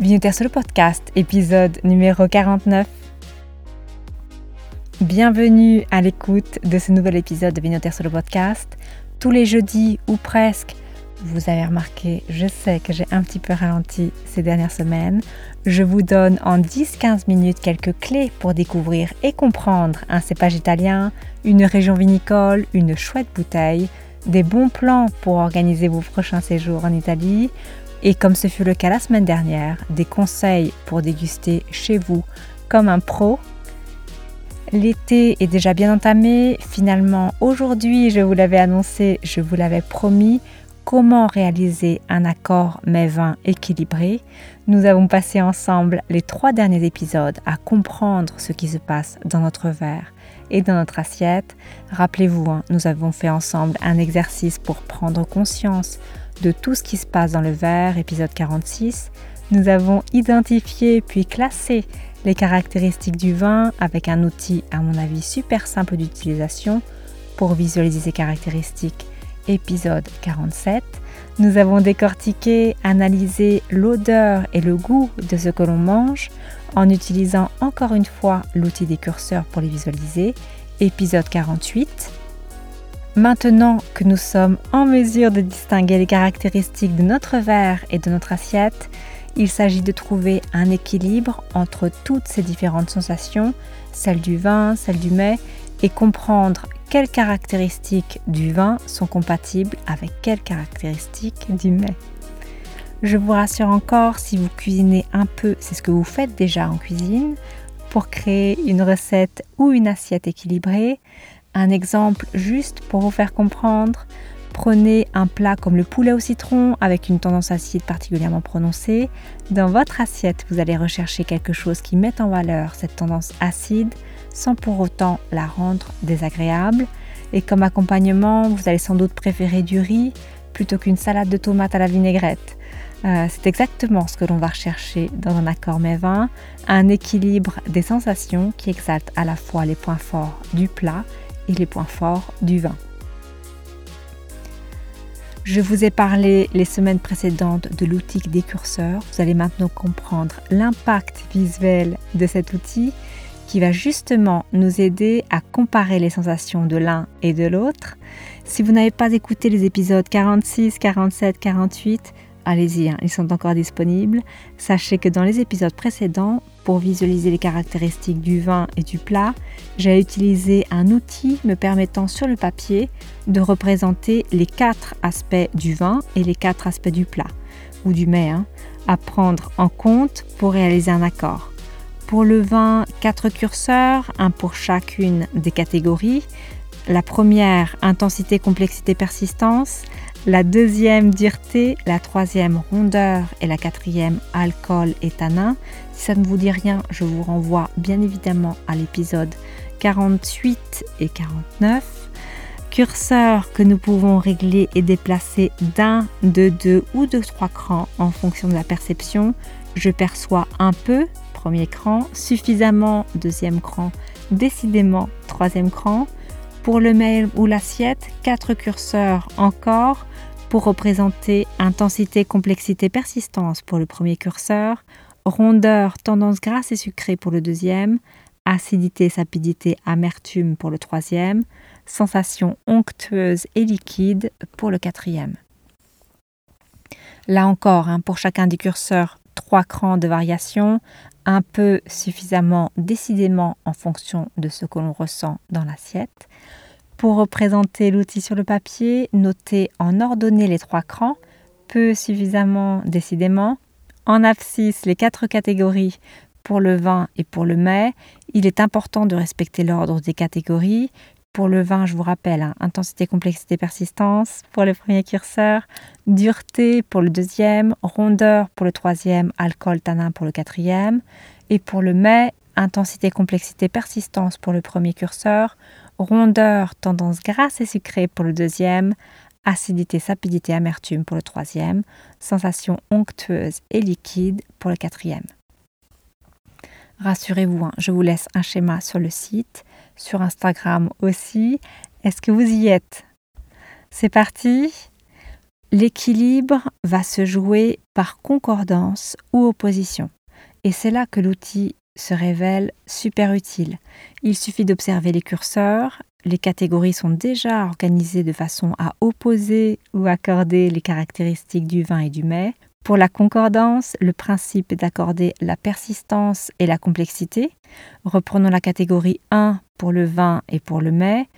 Bienvenue sur le podcast, épisode numéro 49. Bienvenue à l'écoute de ce nouvel épisode de Bienvenue sur le podcast. Tous les jeudis ou presque, vous avez remarqué, je sais que j'ai un petit peu ralenti ces dernières semaines. Je vous donne en 10-15 minutes quelques clés pour découvrir et comprendre un cépage italien, une région vinicole, une chouette bouteille, des bons plans pour organiser vos prochains séjours en Italie, et comme ce fut le cas la semaine dernière, des conseils pour déguster chez vous comme un pro. L'été est déjà bien entamé. Finalement, aujourd'hui, je vous l'avais annoncé, je vous l'avais promis, comment réaliser un accord mets-vin équilibré? Nous avons passé ensemble les trois derniers épisodes à comprendre ce qui se passe dans notre verre et dans notre assiette. Rappelez-vous, hein, nous avons fait ensemble un exercice pour prendre conscience de tout ce qui se passe dans le verre, épisode 46. Nous avons identifié puis classé les caractéristiques du vin avec un outil, à mon avis, super simple d'utilisation pour visualiser ces caractéristiques, épisode 47. Nous avons décortiqué, analysé l'odeur et le goût de ce que l'on mange en utilisant encore une fois l'outil des curseurs pour les visualiser, épisode 48. Maintenant que nous sommes en mesure de distinguer les caractéristiques de notre verre et de notre assiette, il s'agit de trouver un équilibre entre toutes ces différentes sensations, celles du vin, celles du mets, et comprendre quelles caractéristiques du vin sont compatibles avec quelles caractéristiques du mets. Je vous rassure encore, si vous cuisinez un peu, c'est ce que vous faites déjà en cuisine, pour créer une recette ou une assiette équilibrée, un exemple juste pour vous faire comprendre. Prenez un plat comme le poulet au citron avec une tendance acide particulièrement prononcée. Dans votre assiette, vous allez rechercher quelque chose qui mette en valeur cette tendance acide sans pour autant la rendre désagréable. Et comme accompagnement, vous allez sans doute préférer du riz plutôt qu'une salade de tomates à la vinaigrette. Euh, c'est exactement ce que l'on va rechercher dans un accord mets vin, un équilibre des sensations qui exalte à la fois les points forts du plat les points forts du vin. Je vous ai parlé les semaines précédentes de l'outil des curseurs. Vous allez maintenant comprendre l'impact visuel de cet outil qui va justement nous aider à comparer les sensations de l'un et de l'autre. Si vous n'avez pas écouté les épisodes 46, 47, 48, allez-y, hein, ils sont encore disponibles. Sachez que dans les épisodes précédents, pour visualiser les caractéristiques du vin et du plat, j'ai utilisé un outil me permettant sur le papier de représenter les quatre aspects du vin et les quatre aspects du plat, ou du mets, hein, à prendre en compte pour réaliser un accord. Pour le vin, quatre curseurs, un pour chacune des catégories. La première, intensité, complexité, persistance la deuxième dureté, la troisième rondeur et la quatrième alcool et tanin. Si ça ne vous dit rien, je vous renvoie bien évidemment à l'épisode 48 et 49. Curseur que nous pouvons régler et déplacer d'un, de deux ou de trois crans en fonction de la perception. Je perçois un peu, premier cran, suffisamment, deuxième cran, décidément, troisième cran. Pour le mail ou l'assiette, quatre curseurs encore pour représenter intensité, complexité, persistance pour le premier curseur, rondeur, tendance grasse et sucrée pour le deuxième, acidité, sapidité, amertume pour le troisième, sensation onctueuse et liquide pour le quatrième. Là encore, hein, pour chacun des curseurs, trois crans de variation, un peu suffisamment décidément en fonction de ce que l'on ressent dans l'assiette. Pour représenter l'outil sur le papier, notez en ordonnée les trois crans, peu suffisamment décidément. En abscisse, les quatre catégories pour le vin et pour le mets. Il est important de respecter l'ordre des catégories. Pour le vin, je vous rappelle, hein, intensité, complexité, persistance pour le premier curseur, dureté pour le deuxième, rondeur pour le troisième, alcool, tanin pour le quatrième. Et pour le mets, intensité, complexité, persistance pour le premier curseur, rondeur, tendance grasse et sucrée pour le deuxième, acidité, sapidité, amertume pour le troisième, sensation onctueuse et liquide pour le quatrième. Rassurez-vous, hein, je vous laisse un schéma sur le site sur Instagram aussi. Est-ce que vous y êtes? C'est parti L'équilibre va se jouer par concordance ou opposition. Et c'est là que l'outil se révèle super utile. Il suffit d'observer les curseurs. Les catégories sont déjà organisées de façon à opposer ou accorder les caractéristiques du vin et du mets. Pour la concordance, le principe est d'accorder la persistance et la complexité. Reprenons la catégorie 1 pour le vin et pour le mets.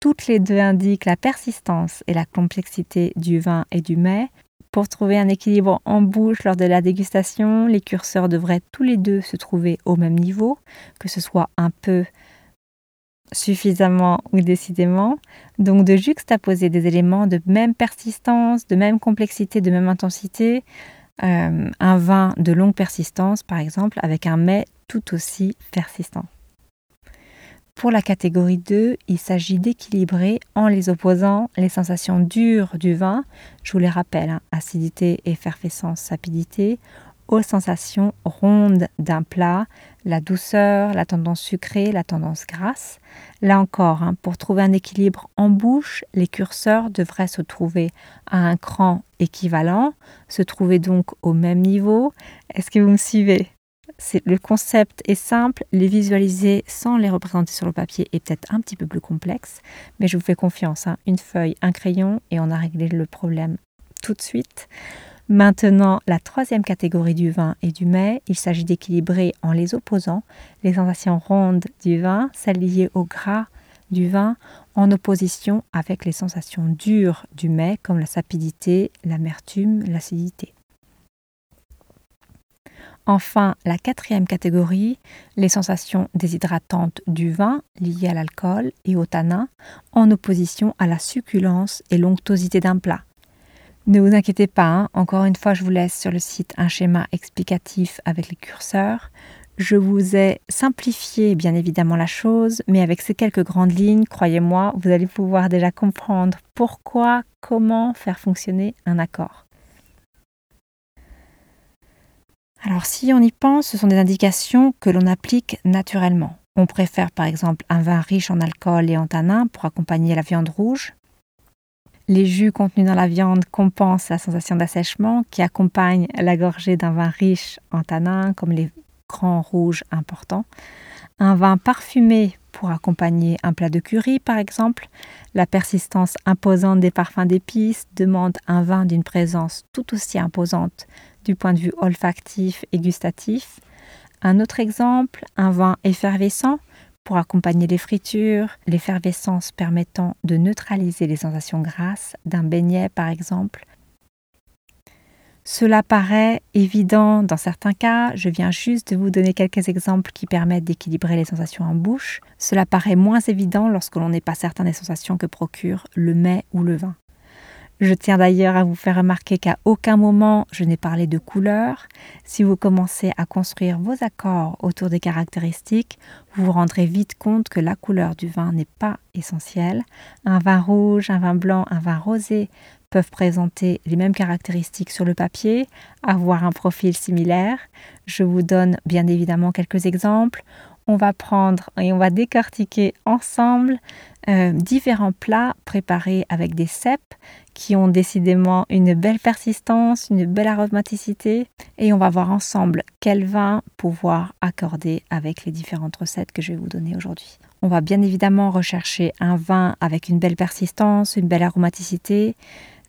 Toutes les deux indiquent la persistance et la complexité du vin et du mets. Pour trouver un équilibre en bouche lors de la dégustation, les curseurs devraient tous les deux se trouver au même niveau, que ce soit un peu suffisamment ou décidément. Donc de juxtaposer des éléments de même persistance, de même complexité, de même intensité, euh, un vin de longue persistance par exemple avec un mets tout aussi persistant. Pour la catégorie 2, il s'agit d'équilibrer en les opposant les sensations dures du vin, je vous les rappelle, hein, acidité, effervescence, sapidité, aux sensations rondes d'un plat, la douceur, la tendance sucrée, la tendance grasse. Là encore, hein, pour trouver un équilibre en bouche, les curseurs devraient se trouver à un cran équivalent, se trouver donc au même niveau. Est-ce que vous me suivez? Le concept est simple, les visualiser sans les représenter sur le papier est peut-être un petit peu plus complexe, mais je vous fais confiance, hein. une feuille, un crayon et on a réglé le problème tout de suite. Maintenant, la troisième catégorie du vin et du mets, il s'agit d'équilibrer en les opposant les sensations rondes du vin, celles liées au gras du vin, en opposition avec les sensations dures du mets comme la sapidité, l'amertume, l'acidité. Enfin, la quatrième catégorie, les sensations déshydratantes du vin liées à l'alcool et au tanin, en opposition à la succulence et l'onctosité d'un plat. Ne vous inquiétez pas, hein. encore une fois, je vous laisse sur le site un schéma explicatif avec les curseurs. Je vous ai simplifié bien évidemment la chose, mais avec ces quelques grandes lignes, croyez-moi, vous allez pouvoir déjà comprendre pourquoi, comment faire fonctionner un accord. Alors si on y pense, ce sont des indications que l'on applique naturellement. On préfère par exemple un vin riche en alcool et en tanin pour accompagner la viande rouge, les jus contenus dans la viande compensent la sensation d'assèchement qui accompagne la gorgée d'un vin riche en tanins comme les grands rouges importants. Un vin parfumé pour accompagner un plat de curry par exemple. La persistance imposante des parfums d'épices demande un vin d'une présence tout aussi imposante du point de vue olfactif et gustatif. Un autre exemple, un vin effervescent pour accompagner les fritures, l'effervescence permettant de neutraliser les sensations grasses d'un beignet par exemple. Cela paraît évident dans certains cas, je viens juste de vous donner quelques exemples qui permettent d'équilibrer les sensations en bouche. Cela paraît moins évident lorsque l'on n'est pas certain des sensations que procure le mets ou le vin. Je tiens d'ailleurs à vous faire remarquer qu'à aucun moment je n'ai parlé de couleur. Si vous commencez à construire vos accords autour des caractéristiques, vous vous rendrez vite compte que la couleur du vin n'est pas essentielle. Un vin rouge, un vin blanc, un vin rosé peuvent présenter les mêmes caractéristiques sur le papier, avoir un profil similaire. Je vous donne bien évidemment quelques exemples on va prendre et on va décortiquer ensemble euh, différents plats préparés avec des cèpes qui ont décidément une belle persistance, une belle aromaticité et on va voir ensemble quel vin pouvoir accorder avec les différentes recettes que je vais vous donner aujourd'hui. On va bien évidemment rechercher un vin avec une belle persistance, une belle aromaticité,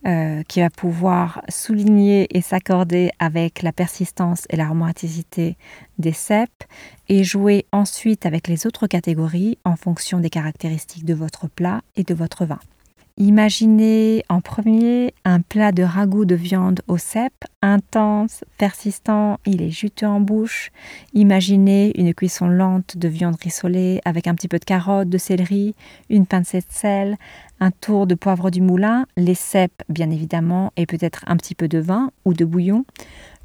euh, qui va pouvoir souligner et s'accorder avec la persistance et l'aromaticité des cèpes et jouer ensuite avec les autres catégories en fonction des caractéristiques de votre plat et de votre vin. Imaginez en premier un plat de ragoût de viande au cèpe, intense, persistant, il est juteux en bouche. Imaginez une cuisson lente de viande rissolée avec un petit peu de carotte, de céleri, une pincée de sel, un tour de poivre du moulin, les cèpes bien évidemment et peut-être un petit peu de vin ou de bouillon.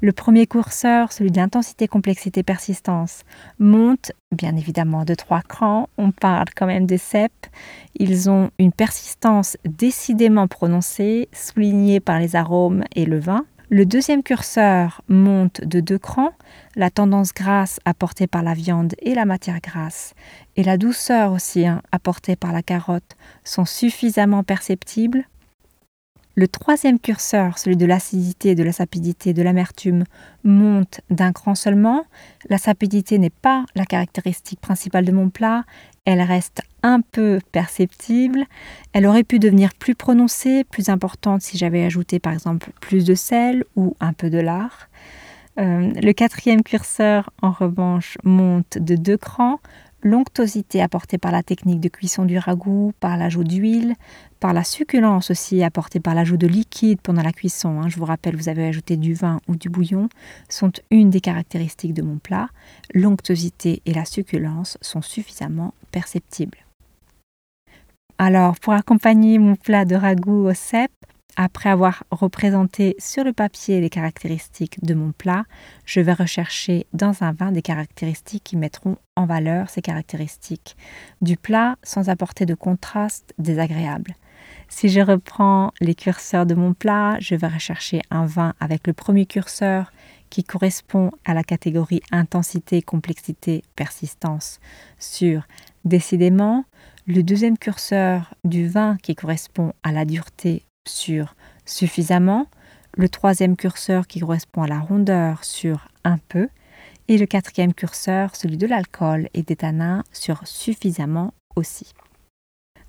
Le premier curseur, celui d'intensité, complexité, persistance, monte bien évidemment de trois crans. On parle quand même des cèpes. Ils ont une persistance décidément prononcée, soulignée par les arômes et le vin. Le deuxième curseur monte de deux crans, la tendance grasse apportée par la viande et la matière grasse, et la douceur aussi hein, apportée par la carotte sont suffisamment perceptibles Le troisième curseur, celui de l'acidité, de la sapidité, de l'amertume, monte d'un cran seulement. La sapidité n'est pas la caractéristique principale de mon plat, elle reste un peu perceptible. Elle aurait pu devenir plus prononcée, plus importante si j'avais ajouté par exemple plus de sel ou un peu de lard. Euh, le quatrième curseur, en revanche, monte de deux crans. L'onctosité apportée par la technique de cuisson du ragoût, par l'ajout d'huile, par la succulence aussi apportée par l'ajout de liquide pendant la cuisson. Hein. je vous rappelle, vous avez ajouté du vin ou du bouillon, sont une des caractéristiques de mon plat. L'onctosité et la succulence sont suffisamment perceptibles. Alors, pour accompagner mon plat de ragoût au cèpe, après avoir représenté sur le papier les caractéristiques de mon plat, je vais rechercher dans un vin des caractéristiques qui mettront en valeur ces caractéristiques du plat sans apporter de contraste désagréable. Si je reprends les curseurs de mon plat, je vais rechercher un vin avec le premier curseur qui correspond à la catégorie intensité, complexité, persistance sur décidément, le deuxième curseur du vin qui correspond à la dureté sur suffisamment, le troisième curseur qui correspond à la rondeur sur un peu, et le quatrième curseur, celui de l'alcool et des tanins, sur suffisamment aussi.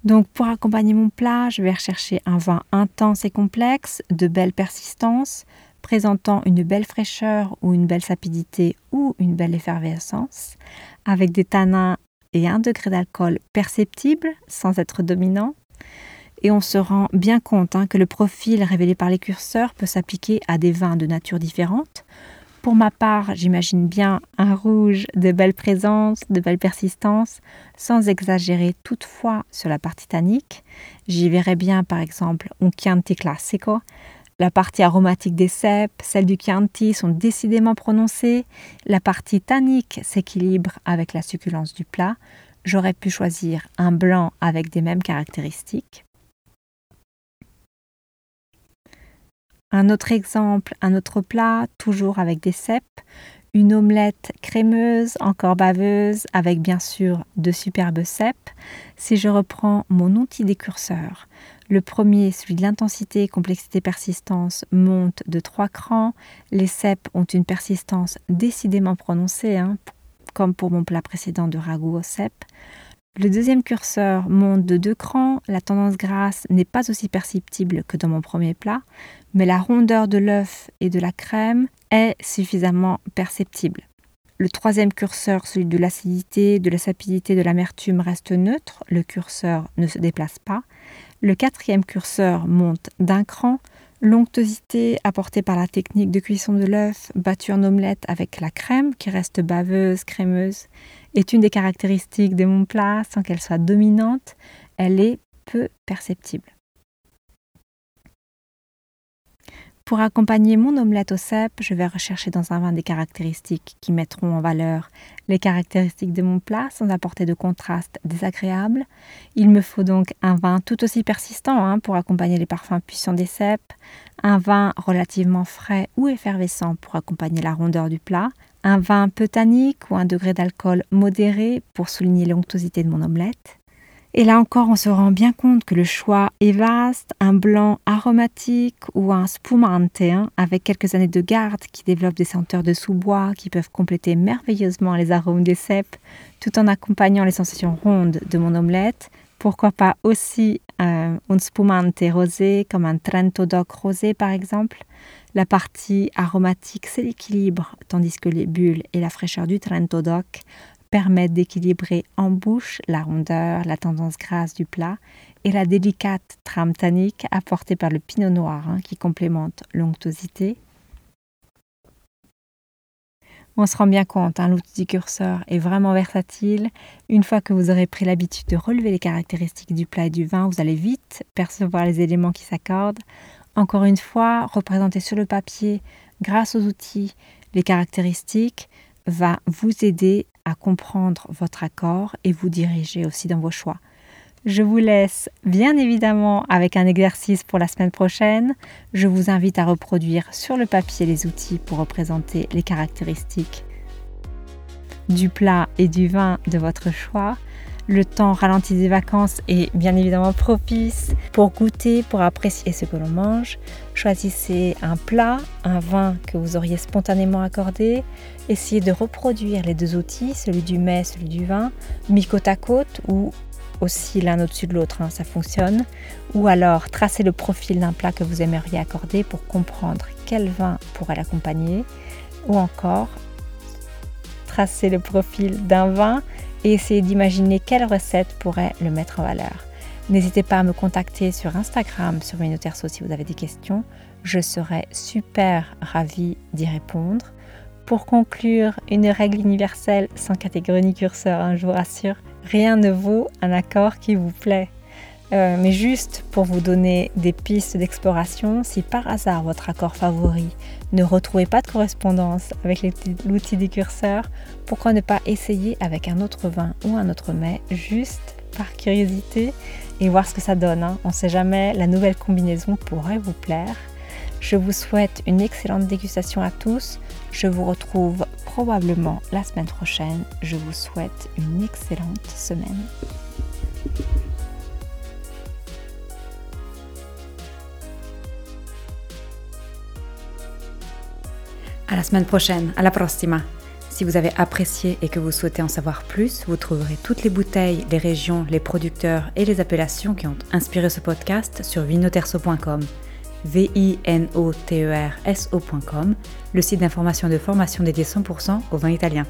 Donc pour accompagner mon plat, je vais rechercher un vin intense et complexe, de belle persistance, présentant une belle fraîcheur ou une belle sapidité ou une belle effervescence, avec des tanins et un degré d'alcool perceptible sans être dominant, et on se rend bien compte hein, que le profil révélé par les curseurs peut s'appliquer à des vins de nature différente. Pour ma part, j'imagine bien un rouge de belle présence, de belle persistance, sans exagérer toutefois sur la partie tannique. J'y verrais bien par exemple un Chianti Classico. La partie aromatique des cèpes, celle du Chianti sont décidément prononcées. La partie tannique s'équilibre avec la succulence du plat. J'aurais pu choisir un blanc avec des mêmes caractéristiques. Un autre exemple, un autre plat, toujours avec des cèpes, une omelette crémeuse, encore baveuse, avec bien sûr de superbes cèpes. Si je reprends mon outil décurseur, le premier, celui de l'intensité, complexité, persistance, monte de trois crans. Les cèpes ont une persistance décidément prononcée, hein, comme pour mon plat précédent de ragoût aux cèpes. Le deuxième curseur monte de deux crans, la tendance grasse n'est pas aussi perceptible que dans mon premier plat, mais la rondeur de l'œuf et de la crème est suffisamment perceptible. Le troisième curseur, celui de l'acidité, de la sapidité, de l'amertume, reste neutre, le curseur ne se déplace pas. Le quatrième curseur monte d'un cran, l'onctosité apportée par la technique de cuisson de l'œuf battu en omelette avec la crème qui reste baveuse, crémeuse, est une des caractéristiques de mon plat sans qu'elle soit dominante, elle est peu perceptible. Pour accompagner mon omelette au cèpe, je vais rechercher dans un vin des caractéristiques qui mettront en valeur les caractéristiques de mon plat sans apporter de contraste désagréable. Il me faut donc un vin tout aussi persistant hein, pour accompagner les parfums puissants des cèpes, un vin relativement frais ou effervescent pour accompagner la rondeur du plat, un vin peu tannique ou un degré d'alcool modéré pour souligner l'onctosité de mon omelette. Et là encore, on se rend bien compte que le choix est vaste, un blanc aromatique ou un spumante hein, avec quelques années de garde qui développe des senteurs de sous-bois qui peuvent compléter merveilleusement les arômes des cèpes tout en accompagnant les sensations rondes de mon omelette. Pourquoi pas aussi euh, un spumante rosé comme un Trento Doc rosé par exemple la partie aromatique s'équilibre tandis que les bulles et la fraîcheur du Trento Doc permettent d'équilibrer en bouche la rondeur, la tendance grasse du plat et la délicate trame tannique apportée par le pinot noir hein, qui complémente l'onctosité. On se rend bien compte, hein, l'outil du curseur est vraiment versatile. Une fois que vous aurez pris l'habitude de relever les caractéristiques du plat et du vin, vous allez vite percevoir les éléments qui s'accordent. Encore une fois, représenter sur le papier, grâce aux outils, les caractéristiques, va vous aider à comprendre votre accord et vous diriger aussi dans vos choix. Je vous laisse bien évidemment avec un exercice pour la semaine prochaine. Je vous invite à reproduire sur le papier les outils pour représenter les caractéristiques du plat et du vin de votre choix. Le temps ralenti des vacances est bien évidemment propice pour goûter, pour apprécier ce que l'on mange. Choisissez un plat, un vin que vous auriez spontanément accordé. Essayez de reproduire les deux outils, celui du mets, celui du vin, mis côte à côte ou aussi l'un au-dessus de l'autre, hein, ça fonctionne. Ou alors tracez le profil d'un plat que vous aimeriez accorder pour comprendre quel vin pourrait l'accompagner. Ou encore tracer le profil d'un vin et essayez d'imaginer quelle recette pourrait le mettre en valeur. N'hésitez pas à me contacter sur Instagram, sur Minoterso si vous avez des questions. Je serai super ravie d'y répondre. Pour conclure, une règle universelle sans catégorie ni curseur, hein, je vous rassure, rien ne vaut un accord qui vous plaît. Euh, mais juste pour vous donner des pistes d'exploration, si par hasard votre accord favori ne retrouvez pas de correspondance avec l'outil des curseurs, pourquoi ne pas essayer avec un autre vin ou un autre mets, juste par curiosité et voir ce que ça donne. Hein. On ne sait jamais, la nouvelle combinaison pourrait vous plaire. Je vous souhaite une excellente dégustation à tous. Je vous retrouve probablement la semaine prochaine. Je vous souhaite une excellente semaine. La semaine prochaine, à la prossima. Si vous avez apprécié et que vous souhaitez en savoir plus, vous trouverez toutes les bouteilles, les régions, les producteurs et les appellations qui ont inspiré ce podcast sur vinoterso.com. V-I-N-O-T-E-R-S-O.com, le site d'information de formation dédié 100% au vin italien.